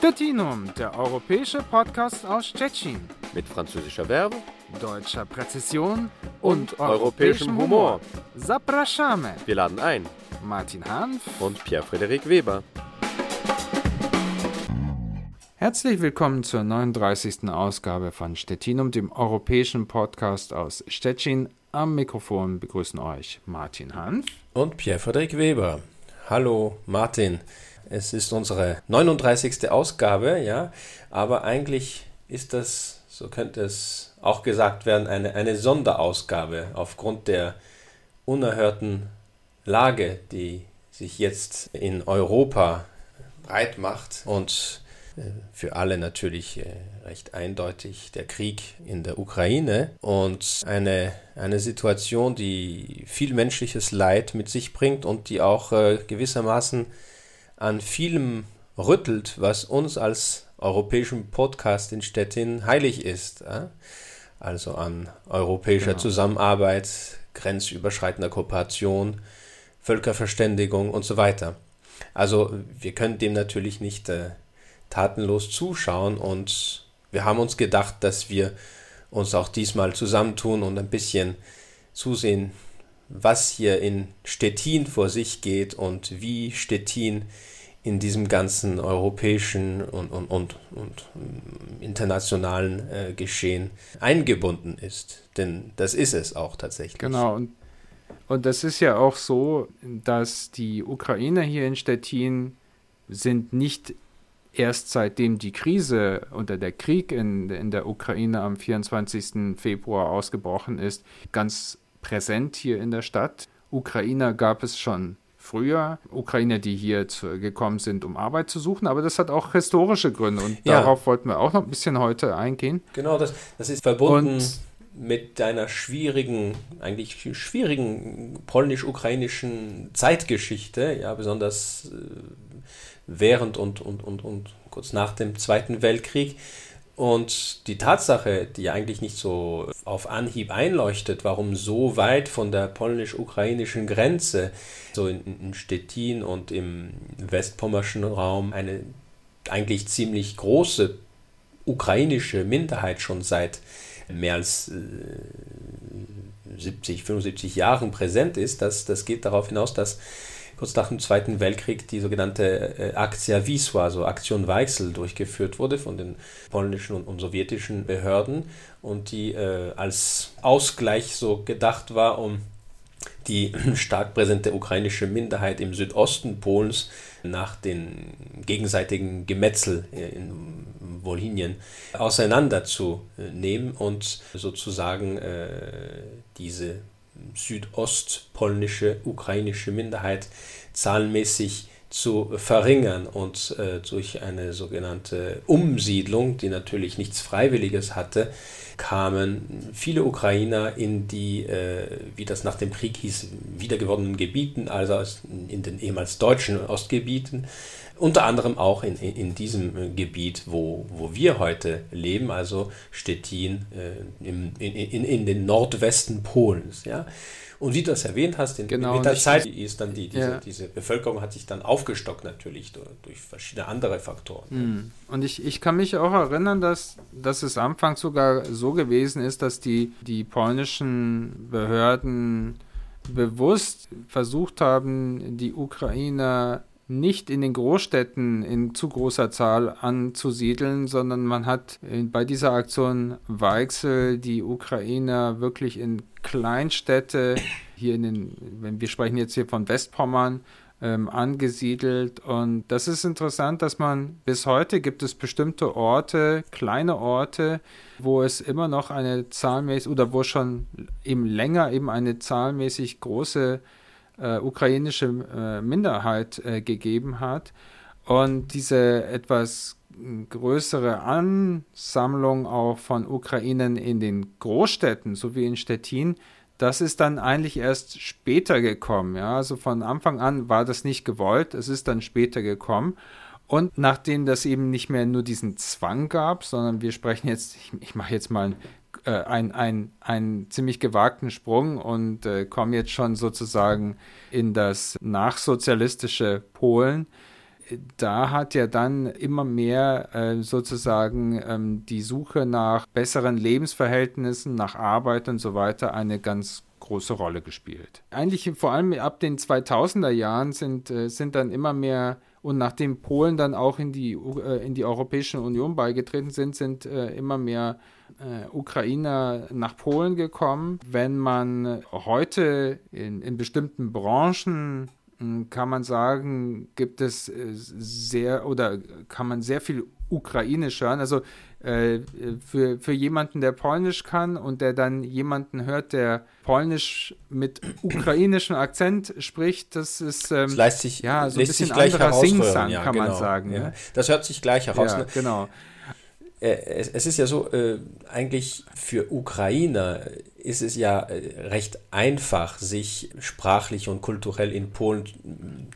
Stettinum, der europäische Podcast aus Stettin. Mit französischer Verbe, deutscher Präzision und, und europäischem Humor. Zapraszamy. Wir laden ein. Martin Hanf und Pierre-Frederik Weber. Herzlich willkommen zur 39. Ausgabe von Stettinum, dem europäischen Podcast aus Stettin. Am Mikrofon begrüßen euch Martin Hanf und Pierre-Frederik Weber. Hallo Martin. Es ist unsere 39. Ausgabe, ja, aber eigentlich ist das, so könnte es auch gesagt werden, eine, eine Sonderausgabe aufgrund der unerhörten Lage, die sich jetzt in Europa breit macht und äh, für alle natürlich äh, recht eindeutig der Krieg in der Ukraine und eine, eine Situation, die viel menschliches Leid mit sich bringt und die auch äh, gewissermaßen an vielem rüttelt, was uns als europäischen Podcast in Stettin heilig ist. Also an europäischer genau. Zusammenarbeit, grenzüberschreitender Kooperation, Völkerverständigung und so weiter. Also wir können dem natürlich nicht äh, tatenlos zuschauen und wir haben uns gedacht, dass wir uns auch diesmal zusammentun und ein bisschen zusehen, was hier in Stettin vor sich geht und wie Stettin in diesem ganzen europäischen und, und, und, und internationalen äh, Geschehen eingebunden ist. Denn das ist es auch tatsächlich. Genau, und, und das ist ja auch so, dass die Ukrainer hier in Stettin sind nicht erst seitdem die Krise oder der Krieg in, in der Ukraine am 24. Februar ausgebrochen ist, ganz präsent hier in der Stadt. Ukrainer gab es schon früher, Ukrainer, die hier zu, gekommen sind, um Arbeit zu suchen, aber das hat auch historische Gründe und ja. darauf wollten wir auch noch ein bisschen heute eingehen. Genau, das, das ist verbunden und, mit deiner schwierigen, eigentlich schwierigen polnisch-ukrainischen Zeitgeschichte, ja, besonders äh, während und, und, und, und kurz nach dem Zweiten Weltkrieg. Und die Tatsache, die eigentlich nicht so auf Anhieb einleuchtet, warum so weit von der polnisch-ukrainischen Grenze, so in, in Stettin und im westpommerschen Raum, eine eigentlich ziemlich große ukrainische Minderheit schon seit mehr als äh, 70, 75 Jahren präsent ist, das, das geht darauf hinaus, dass kurz nach dem Zweiten Weltkrieg die sogenannte äh, Aktia Wisła, also Aktion Weichsel, durchgeführt wurde von den polnischen und, und sowjetischen Behörden und die äh, als Ausgleich so gedacht war, um die stark präsente ukrainische Minderheit im Südosten Polens nach den gegenseitigen Gemetzel in Wolhinien auseinanderzunehmen und sozusagen äh, diese südostpolnische ukrainische Minderheit zahlenmäßig zu verringern und äh, durch eine sogenannte Umsiedlung, die natürlich nichts Freiwilliges hatte, kamen viele Ukrainer in die, äh, wie das nach dem Krieg hieß, wiedergewonnenen Gebieten, also in den ehemals deutschen Ostgebieten, unter anderem auch in, in, diesem äh, Gebiet, wo, wo wir heute leben, also Stettin äh, im, in, in, in den Nordwesten Polens. Ja? Und wie du das erwähnt hast, in, genau, mit der Zeit ist dann die, diese, ja. diese Bevölkerung hat sich dann aufgestockt natürlich durch, durch verschiedene andere Faktoren. Mhm. Und ich, ich kann mich auch erinnern, dass, dass es anfangs sogar so gewesen ist, dass die, die polnischen Behörden bewusst versucht haben, die Ukrainer nicht in den Großstädten in zu großer Zahl anzusiedeln, sondern man hat bei dieser Aktion Weichsel die Ukrainer wirklich in Kleinstädte, hier in den, wenn wir sprechen jetzt hier von Westpommern, ähm, angesiedelt. Und das ist interessant, dass man bis heute gibt es bestimmte Orte, kleine Orte, wo es immer noch eine zahlmäßig oder wo schon eben länger eben eine zahlmäßig große äh, ukrainische äh, Minderheit äh, gegeben hat. Und diese etwas größere Ansammlung auch von Ukrainern in den Großstädten, so wie in Stettin, das ist dann eigentlich erst später gekommen. Ja? Also von Anfang an war das nicht gewollt, es ist dann später gekommen. Und nachdem das eben nicht mehr nur diesen Zwang gab, sondern wir sprechen jetzt, ich, ich mache jetzt mal äh, einen ein, ein ziemlich gewagten Sprung und äh, komme jetzt schon sozusagen in das nachsozialistische Polen. da hat ja dann immer mehr äh, sozusagen ähm, die Suche nach besseren Lebensverhältnissen, nach Arbeit und so weiter eine ganz große Rolle gespielt. Eigentlich vor allem ab den 2000er Jahren sind, äh, sind dann immer mehr und nachdem Polen dann auch in die, äh, in die Europäische Union beigetreten sind, sind äh, immer mehr äh, Ukrainer nach Polen gekommen. Wenn man heute in, in bestimmten Branchen hm, kann man sagen, gibt es sehr oder kann man sehr viel Ukrainisch hören. Also äh, für, für jemanden, der Polnisch kann und der dann jemanden hört, der Polnisch mit ukrainischem Akzent spricht, das ist ähm, das sich, ja, so ein bisschen anderer Singsang, ja, kann genau, man sagen. Ja. Ne? Das hört sich gleich heraus. Ja, ne? genau. Äh, es, es, ist ja so, äh, eigentlich für Ukrainer ist es ja äh, recht einfach, sich sprachlich und kulturell in Polen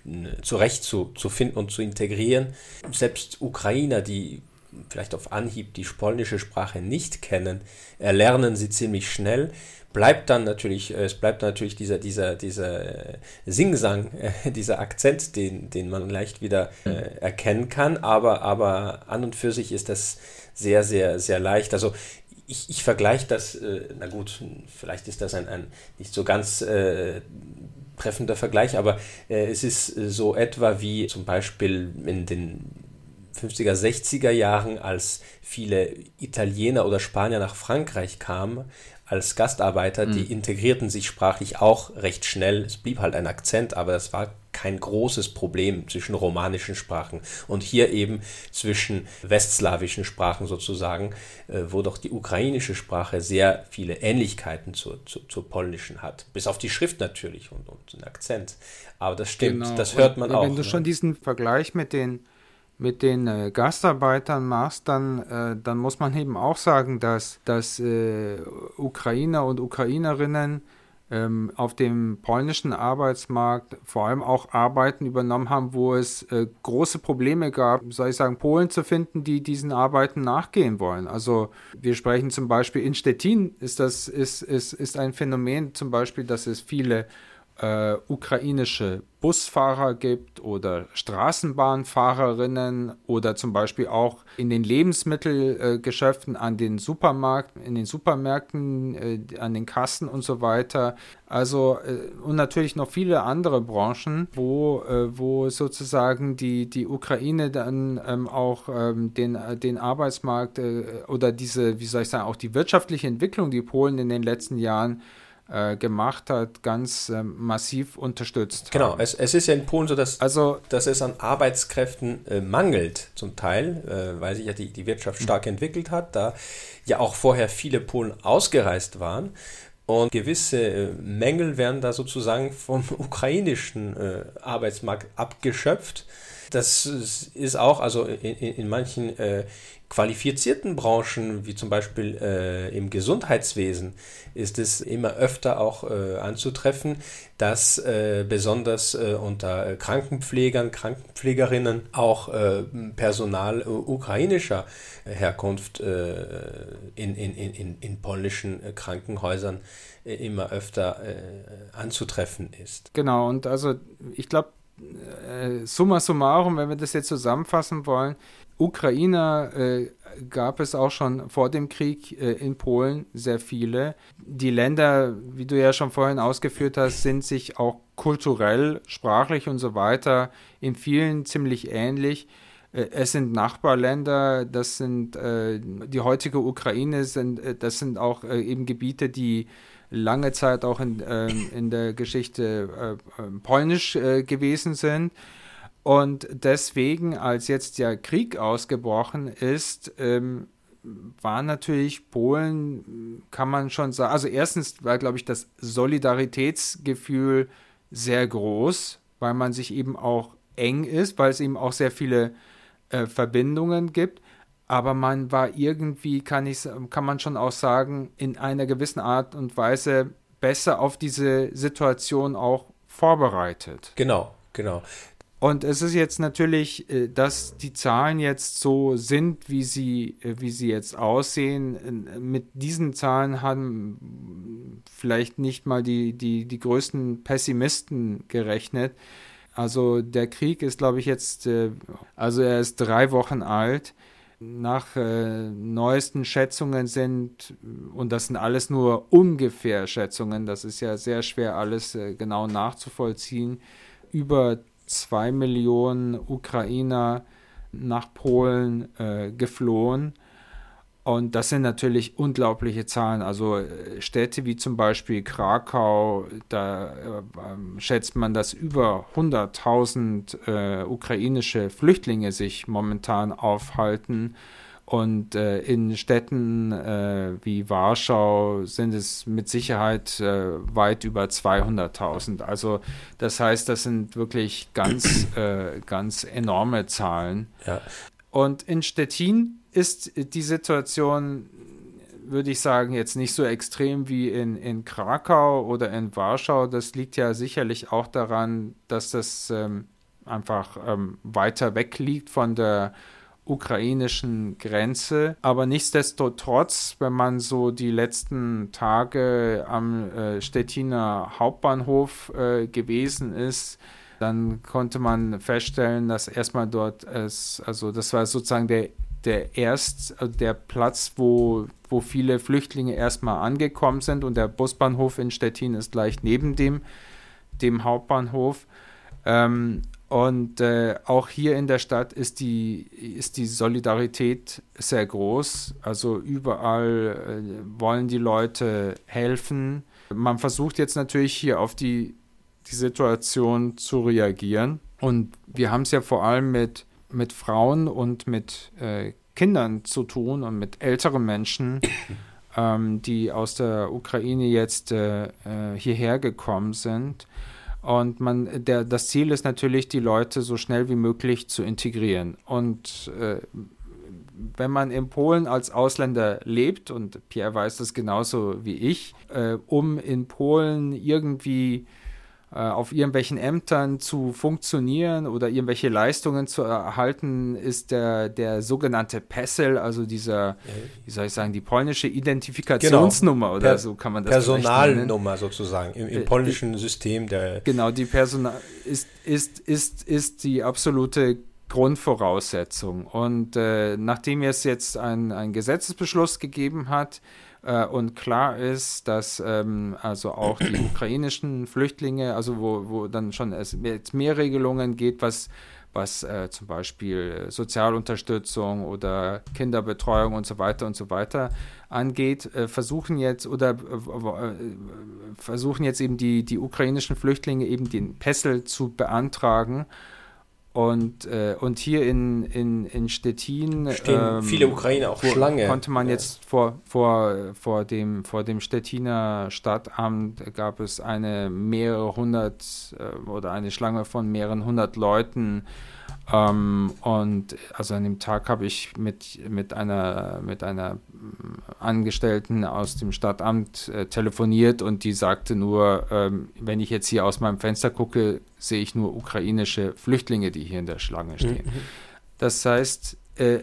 äh, zurechtzufinden und zu integrieren. Selbst Ukrainer, die vielleicht auf Anhieb die polnische Sprache nicht kennen, erlernen sie ziemlich schnell. Bleibt dann natürlich, äh, es bleibt natürlich dieser, dieser, dieser Singsang, dieser Akzent, den, den man leicht wieder äh, erkennen kann, aber, aber an und für sich ist das sehr, sehr, sehr leicht. Also ich, ich vergleiche das, äh, na gut, vielleicht ist das ein, ein nicht so ganz äh, treffender Vergleich, aber äh, es ist so etwa wie zum Beispiel in den 50er, 60er Jahren, als viele Italiener oder Spanier nach Frankreich kamen als Gastarbeiter, mhm. die integrierten sich sprachlich auch recht schnell. Es blieb halt ein Akzent, aber das war kein großes Problem zwischen romanischen Sprachen und hier eben zwischen westslawischen Sprachen sozusagen, äh, wo doch die ukrainische Sprache sehr viele Ähnlichkeiten zur, zur, zur polnischen hat. Bis auf die Schrift natürlich und, und den Akzent. Aber das stimmt, genau. das hört man und, auch. Wenn du ne? schon diesen Vergleich mit den mit den äh, Gastarbeitern machst, dann, äh, dann muss man eben auch sagen, dass, dass äh, Ukrainer und Ukrainerinnen ähm, auf dem polnischen Arbeitsmarkt vor allem auch Arbeiten übernommen haben, wo es äh, große Probleme gab, soll ich sagen, Polen zu finden, die diesen Arbeiten nachgehen wollen. Also wir sprechen zum Beispiel in Stettin ist das ist, ist, ist ein Phänomen zum Beispiel, dass es viele äh, ukrainische Busfahrer gibt oder Straßenbahnfahrerinnen oder zum Beispiel auch in den Lebensmittelgeschäften, äh, an den Supermarkt, in den Supermärkten, äh, an den Kassen und so weiter. Also äh, und natürlich noch viele andere Branchen, wo, äh, wo sozusagen die, die Ukraine dann ähm, auch ähm, den, den Arbeitsmarkt äh, oder diese, wie soll ich sagen, auch die wirtschaftliche Entwicklung, die Polen in den letzten Jahren äh, gemacht hat, ganz äh, massiv unterstützt. Genau, es, es, ist ja in Polen so, dass, also, dass es an Arbeitskräften äh, mangelt, zum Teil, äh, weil sich ja die, die Wirtschaft stark entwickelt hat, da ja auch vorher viele Polen ausgereist waren. Und gewisse äh, Mängel werden da sozusagen vom ukrainischen äh, Arbeitsmarkt abgeschöpft. Das ist auch, also in, in manchen äh, qualifizierten Branchen, wie zum Beispiel äh, im Gesundheitswesen, ist es immer öfter auch äh, anzutreffen, dass äh, besonders äh, unter Krankenpflegern, Krankenpflegerinnen auch äh, Personal ukrainischer Herkunft in, in, in, in polnischen Krankenhäusern immer öfter anzutreffen ist. Genau, und also ich glaube, summa summarum, wenn wir das jetzt zusammenfassen wollen, Ukrainer äh, gab es auch schon vor dem Krieg äh, in Polen sehr viele. Die Länder, wie du ja schon vorhin ausgeführt hast, sind sich auch kulturell, sprachlich und so weiter in vielen ziemlich ähnlich. Äh, es sind Nachbarländer, das sind äh, die heutige Ukraine, sind, äh, das sind auch äh, eben Gebiete, die lange Zeit auch in, ähm, in der Geschichte polnisch gewesen sind. Und deswegen, als jetzt der Krieg ausgebrochen ist, ähm, war natürlich Polen, kann man schon sagen, also erstens war, glaube ich, das Solidaritätsgefühl sehr groß, weil man sich eben auch eng ist, weil es eben auch sehr viele äh, Verbindungen gibt. Aber man war irgendwie, kann, ich, kann man schon auch sagen, in einer gewissen Art und Weise besser auf diese Situation auch vorbereitet. Genau, genau. Und es ist jetzt natürlich, äh, dass die Zahlen jetzt so sind, wie sie, äh, wie sie jetzt aussehen. Mit diesen Zahlen haben vielleicht nicht mal die, die, die größten Pessimisten gerechnet. Also der Krieg ist, glaube ich, jetzt, äh, also er ist drei Wochen alt. Nach äh, neuesten Schätzungen sind, und das sind alles nur ungefähr Schätzungen, das ist ja sehr schwer alles äh, genau nachzuvollziehen, über zwei Millionen Ukrainer nach Polen äh, geflohen. Und das sind natürlich unglaubliche Zahlen. Also äh, Städte wie zum Beispiel Krakau, da äh, ähm, schätzt man, dass über 100.000 äh, ukrainische Flüchtlinge sich momentan aufhalten. Und äh, in Städten äh, wie Warschau sind es mit Sicherheit äh, weit über 200.000. Also das heißt, das sind wirklich ganz, ganz enorme Zahlen. Ja. Und in Stettin ist die Situation, würde ich sagen, jetzt nicht so extrem wie in, in Krakau oder in Warschau. Das liegt ja sicherlich auch daran, dass das ähm, einfach ähm, weiter weg liegt von der ukrainischen Grenze. Aber nichtsdestotrotz, wenn man so die letzten Tage am äh, Stettiner Hauptbahnhof äh, gewesen ist, dann konnte man feststellen, dass erstmal dort es, also das war sozusagen der der erst äh, der Platz, wo, wo viele Flüchtlinge erstmal angekommen sind und der Busbahnhof in Stettin ist gleich neben dem, dem Hauptbahnhof. Ähm, und äh, auch hier in der Stadt ist die, ist die Solidarität sehr groß. Also überall äh, wollen die Leute helfen. Man versucht jetzt natürlich hier auf die, die Situation zu reagieren. Und wir haben es ja vor allem mit mit Frauen und mit äh, Kindern zu tun und mit älteren Menschen, ähm, die aus der Ukraine jetzt äh, äh, hierher gekommen sind. Und man, der, das Ziel ist natürlich, die Leute so schnell wie möglich zu integrieren. Und äh, wenn man in Polen als Ausländer lebt, und Pierre weiß das genauso wie ich, äh, um in Polen irgendwie auf irgendwelchen Ämtern zu funktionieren oder irgendwelche Leistungen zu erhalten, ist der, der sogenannte PESEL, also dieser, wie soll ich sagen, die polnische Identifikationsnummer genau. oder per so kann man das Personalnummer sozusagen im, im äh, polnischen äh, System der. Genau, die Personal ist, ist, ist, ist die absolute Grundvoraussetzung. Und äh, nachdem es jetzt einen Gesetzesbeschluss gegeben hat, äh, und klar ist, dass ähm, also auch die ukrainischen Flüchtlinge, also wo, wo dann schon es jetzt mehr Regelungen geht, was was äh, zum Beispiel Sozialunterstützung oder Kinderbetreuung und so weiter und so weiter angeht, äh, versuchen jetzt oder äh, versuchen jetzt eben die, die ukrainischen Flüchtlinge eben den Pessel zu beantragen und, äh, und hier in, in, in Stettin stehen ähm, viele Ukrainer auch Schlange. Konnte man ja. jetzt vor, vor, vor, dem, vor dem Stettiner Stadtamt gab es eine mehrere hundert äh, oder eine Schlange von mehreren hundert Leuten ähm, und also an dem Tag habe ich mit, mit, einer, mit einer Angestellten aus dem Stadtamt äh, telefoniert und die sagte nur, ähm, wenn ich jetzt hier aus meinem Fenster gucke, sehe ich nur ukrainische Flüchtlinge, die hier in der Schlange stehen. Mhm. Das heißt, äh, äh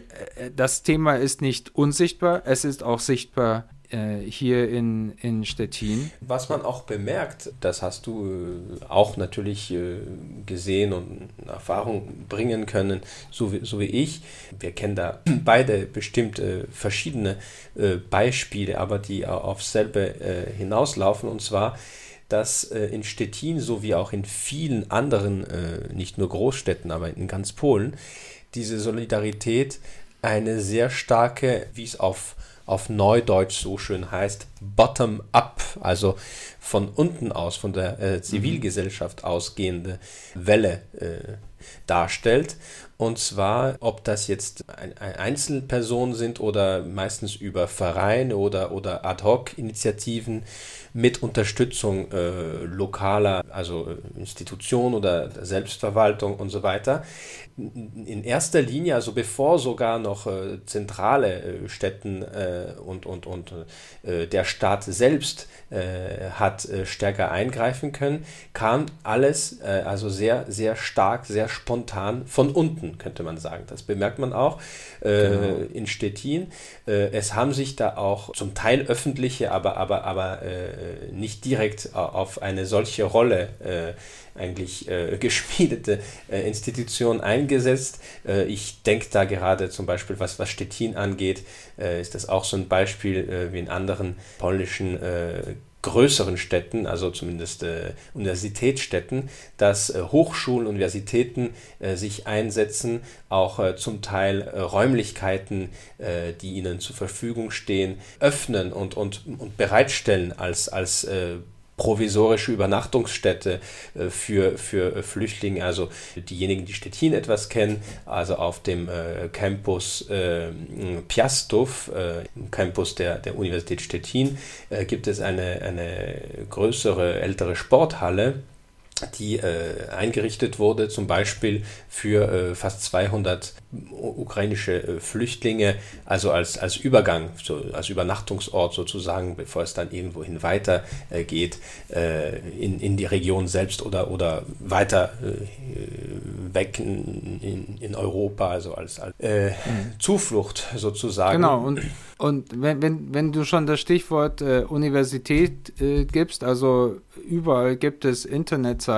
das Thema ist nicht unsichtbar, es ist auch sichtbar äh, hier in, in Stettin. Was man auch bemerkt, das hast du auch natürlich gesehen und Erfahrung bringen können, so wie, so wie ich. Wir kennen da beide bestimmt verschiedene Beispiele, aber die auf selbe hinauslaufen. Und zwar, dass in Stettin sowie auch in vielen anderen, nicht nur Großstädten, aber in ganz Polen, diese Solidarität eine sehr starke, wie es auf auf Neudeutsch so schön heißt, bottom-up, also von unten aus, von der äh, Zivilgesellschaft ausgehende Welle äh, darstellt. Und zwar, ob das jetzt ein, ein Einzelpersonen sind oder meistens über Vereine oder, oder Ad-Hoc-Initiativen mit Unterstützung äh, lokaler, also äh, Institutionen oder Selbstverwaltung und so weiter. In erster Linie, also bevor sogar noch äh, zentrale äh, Städten äh, und, und, und äh, der Staat selbst hat stärker eingreifen können, kam alles also sehr, sehr stark, sehr spontan von unten könnte man sagen. Das bemerkt man auch genau. in Stettin. Es haben sich da auch zum Teil öffentliche, aber, aber, aber nicht direkt auf eine solche Rolle äh, eigentlich äh, geschmiedete äh, Institution eingesetzt. Äh, ich denke da gerade zum Beispiel, was, was Stettin angeht, äh, ist das auch so ein Beispiel äh, wie in anderen polnischen äh, größeren Städten, also zumindest äh, Universitätsstädten, dass äh, Hochschulen, Universitäten äh, sich einsetzen, auch äh, zum Teil äh, Räumlichkeiten, äh, die ihnen zur Verfügung stehen, öffnen und, und, und bereitstellen als, als provisorische Übernachtungsstätte äh, für, für äh, Flüchtlinge, also diejenigen, die Stettin etwas kennen, also auf dem äh, Campus äh, Piastov, äh, Campus der, der Universität Stettin, gibt es eine, eine größere, ältere Sporthalle, die äh, eingerichtet wurde, zum Beispiel für äh, fast 200 ukrainische äh, Flüchtlinge, also als, als Übergang, so, als Übernachtungsort sozusagen, bevor es dann irgendwohin weiter äh, geht, äh, in, in die Region selbst oder, oder weiter äh, weg in, in, in, Europa, also als, als mhm. Zuflucht sozusagen. Genau, und, und wenn, wenn, wenn du schon das Stichwort Universität gibst, also überall gibt es Internetseiten,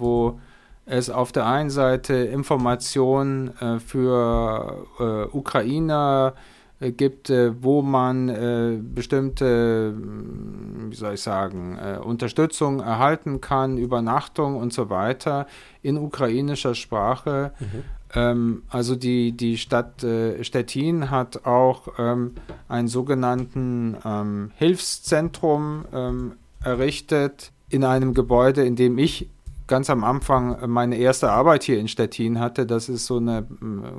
wo es auf der einen Seite Informationen äh, für äh, Ukrainer äh, gibt, äh, wo man äh, bestimmte, wie soll ich sagen, äh, Unterstützung erhalten kann, Übernachtung und so weiter in ukrainischer Sprache. Mhm. Ähm, also die, die Stadt Stettin hat auch ähm, einen sogenannten ähm, Hilfszentrum ähm, errichtet in einem Gebäude, in dem ich ganz am Anfang meine erste Arbeit hier in Stettin hatte. Das ist so eine,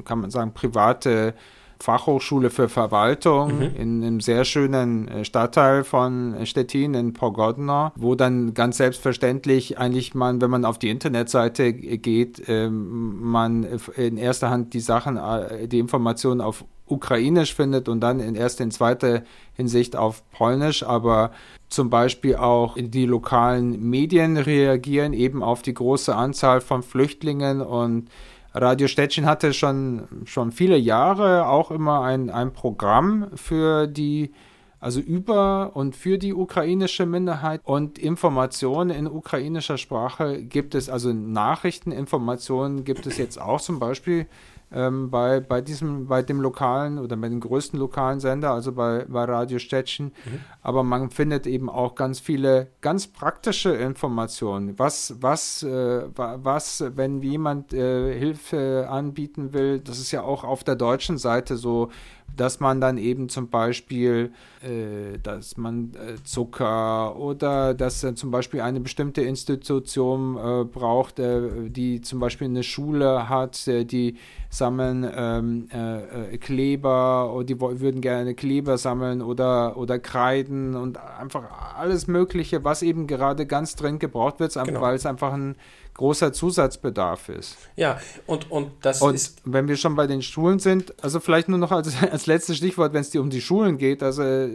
kann man sagen, private Fachhochschule für Verwaltung mhm. in einem sehr schönen äh, Stadtteil von Stettin in Pogodno, wo dann ganz selbstverständlich eigentlich man, wenn man auf die Internetseite geht, ähm, man in erster Hand die Sachen, äh, die Informationen auf Ukrainisch findet und dann in erst in zweiter Hinsicht auf Polnisch, aber zum Beispiel auch die lokalen Medien reagieren eben auf die große Anzahl von Flüchtlingen und Radio Stettin hatte schon, schon viele Jahre auch immer ein, ein Programm für die, also über und für die ukrainische Minderheit und Informationen in ukrainischer Sprache gibt es, also Nachrichteninformationen gibt es jetzt auch zum Beispiel ähm, bei, bei diesem, bei dem lokalen oder bei dem größten lokalen Sender, also bei, bei Radio Stettin. Mhm. Aber man findet eben auch ganz viele ganz praktische Informationen. Was, was, äh, was, wenn jemand äh, Hilfe anbieten will, das ist ja auch auf der deutschen Seite so, dass man dann eben zum Beispiel, äh, dass man äh, Zucker oder dass äh, zum Beispiel eine bestimmte Institution äh, braucht, äh, die zum Beispiel eine Schule hat, äh, die sammeln ähm, Kleber oder die würden gerne Kleber sammeln oder, oder Kreiden und einfach alles Mögliche, was eben gerade ganz dringend gebraucht wird, genau. weil es einfach ein großer Zusatzbedarf ist. Ja, und, und das und ist. Wenn wir schon bei den Schulen sind, also vielleicht nur noch als, als letztes Stichwort, wenn es dir um die Schulen geht, also äh,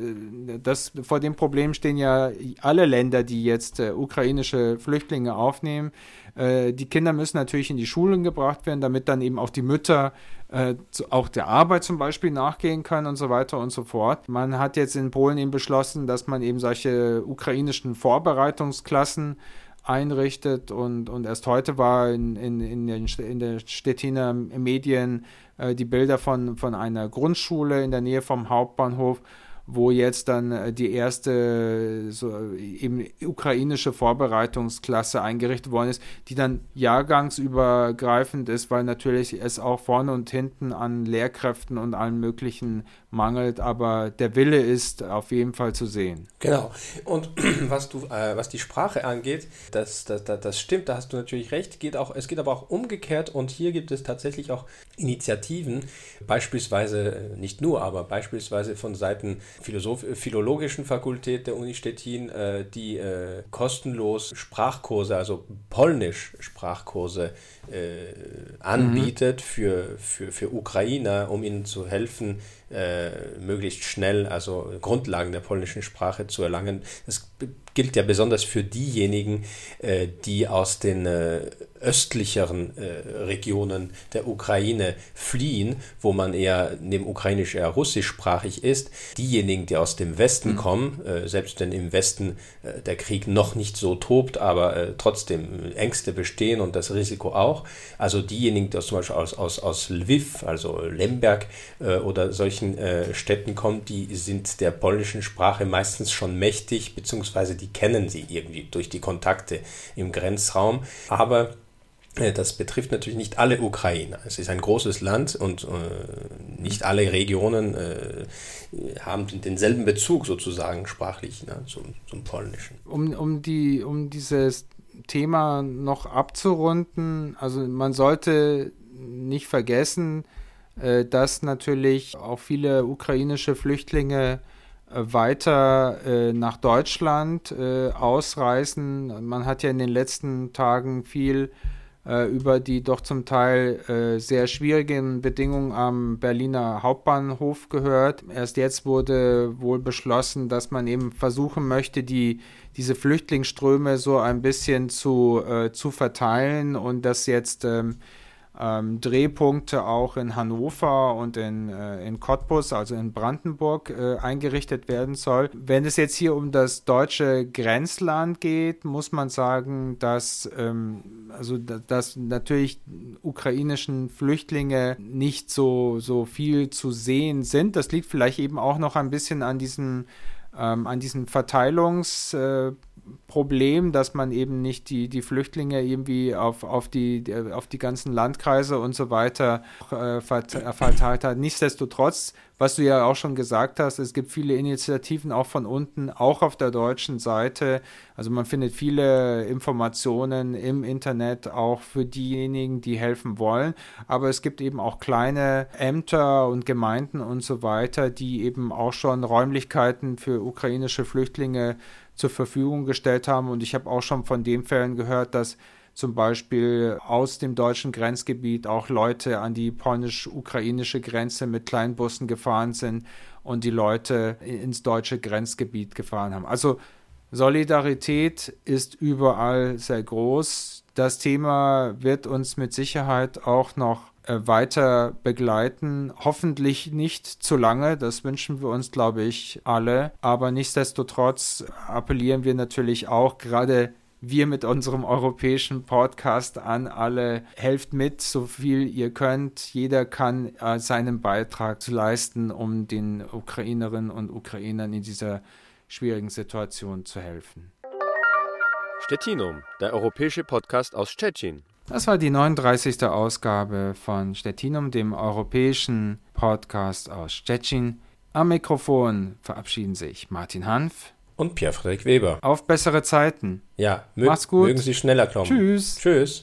das, vor dem Problem stehen ja alle Länder, die jetzt äh, ukrainische Flüchtlinge aufnehmen. Äh, die Kinder müssen natürlich in die Schulen gebracht werden, damit dann eben auch die Mütter äh, zu, auch der Arbeit zum Beispiel nachgehen können und so weiter und so fort. Man hat jetzt in Polen eben beschlossen, dass man eben solche ukrainischen Vorbereitungsklassen einrichtet und, und erst heute war in, in, in, den, in der Stettiner Medien äh, die Bilder von, von einer Grundschule in der Nähe vom Hauptbahnhof, wo jetzt dann äh, die erste so eben ukrainische Vorbereitungsklasse eingerichtet worden ist, die dann jahrgangsübergreifend ist, weil natürlich es auch vorne und hinten an Lehrkräften und allen möglichen mangelt, aber der Wille ist auf jeden Fall zu sehen. Genau. Und was du, äh, was die Sprache angeht, das, das, das, das, stimmt, da hast du natürlich recht. Geht auch, es geht aber auch umgekehrt und hier gibt es tatsächlich auch Initiativen, beispielsweise äh, nicht nur, aber beispielsweise von Seiten Philosoph Philologischen Fakultät der Uni Stettin, äh, die äh, kostenlos Sprachkurse, also Polnisch-Sprachkurse äh, anbietet mhm. für, für, für Ukrainer, um ihnen zu helfen, äh, möglichst schnell also Grundlagen der polnischen Sprache zu erlangen. Es gilt ja besonders für diejenigen, äh, die aus den äh, östlicheren äh, Regionen der Ukraine fliehen, wo man eher neben ukrainisch eher russischsprachig ist. Diejenigen, die aus dem Westen mhm. kommen, selbst wenn im Westen der Krieg noch nicht so tobt, aber trotzdem Ängste bestehen und das Risiko auch. Also diejenigen, die aus, zum Beispiel aus, aus, aus Lviv, also Lemberg oder solchen Städten kommen, die sind der polnischen Sprache meistens schon mächtig, beziehungsweise die kennen sie irgendwie durch die Kontakte im Grenzraum. Aber äh, das betrifft natürlich nicht alle Ukrainer. Es ist ein großes Land und äh, nicht alle Regionen äh, haben denselben Bezug sozusagen sprachlich ne, zum, zum Polnischen. Um, um, die, um dieses Thema noch abzurunden, also man sollte nicht vergessen, äh, dass natürlich auch viele ukrainische Flüchtlinge weiter äh, nach Deutschland ausreisen. Man hat ja in den letzten Tagen viel äh, über die doch zum Teil äh, sehr schwierigen Bedingungen am Berliner Hauptbahnhof gehört. Erst jetzt wurde wohl beschlossen, dass man eben versuchen möchte, die, diese Flüchtlingsströme so ein bisschen zu, äh, zu verteilen und dass jetzt ähm, ähm, Drehpunkte auch in Hannover und in, äh, in Cottbus, also in Brandenburg, äh, eingerichtet werden soll. Wenn es jetzt hier um das deutsche Grenzland geht, muss man sagen, dass, ähm, also, dass natürlich ukrainischen Flüchtlinge nicht so, so viel zu sehen sind. Das liegt vielleicht eben auch noch ein bisschen an diesem, ähm, an diesen Verteilungs- äh, Problem, dass man eben nicht die, die Flüchtlinge irgendwie auf, auf, die, auf die ganzen Landkreise und so weiter äh, verteilt hat. Nichtsdestotrotz, was du ja auch schon gesagt hast, es gibt viele Initiativen auch von unten, auch auf der deutschen Seite. Also man findet viele Informationen im Internet auch für diejenigen, die helfen wollen. Aber es gibt eben auch kleine Ämter und Gemeinden und so weiter, die eben auch schon Räumlichkeiten für ukrainische Flüchtlinge zur Verfügung gestellt haben. Und ich habe auch schon von den Fällen gehört, dass zum Beispiel aus dem deutschen Grenzgebiet auch Leute an die polnisch-ukrainische Grenze mit Kleinbussen gefahren sind und die Leute ins deutsche Grenzgebiet gefahren haben. Also Solidarität ist überall sehr groß. Das Thema wird uns mit Sicherheit auch noch äh, weiter begleiten. Hoffentlich nicht zu lange, das wünschen wir uns, glaube ich, alle. Aber nichtsdestotrotz appellieren wir natürlich auch gerade wir mit unserem europäischen Podcast an alle. Helft mit, so viel ihr könnt. Jeder kann äh, seinen Beitrag leisten, um den Ukrainerinnen und Ukrainern in dieser schwierigen Situation zu helfen. Stettinum, der europäische Podcast aus Stettin das war die 39. Ausgabe von Stettinum, dem europäischen Podcast aus Stettin. Am Mikrofon verabschieden sich Martin Hanf und Pierre-Frederik Weber. Auf bessere Zeiten. Ja, mö Mach's gut. mögen Sie schneller kommen. Tschüss. Tschüss.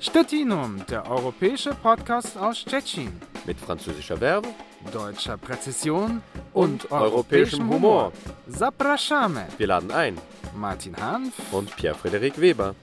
Stettinum, der europäische Podcast aus Stettin. Mit französischer Verbe, deutscher Präzision und, und europäischem Humor. Zapraszamy. Wir laden ein. Martin Hanf und Pierre-Frederik Weber.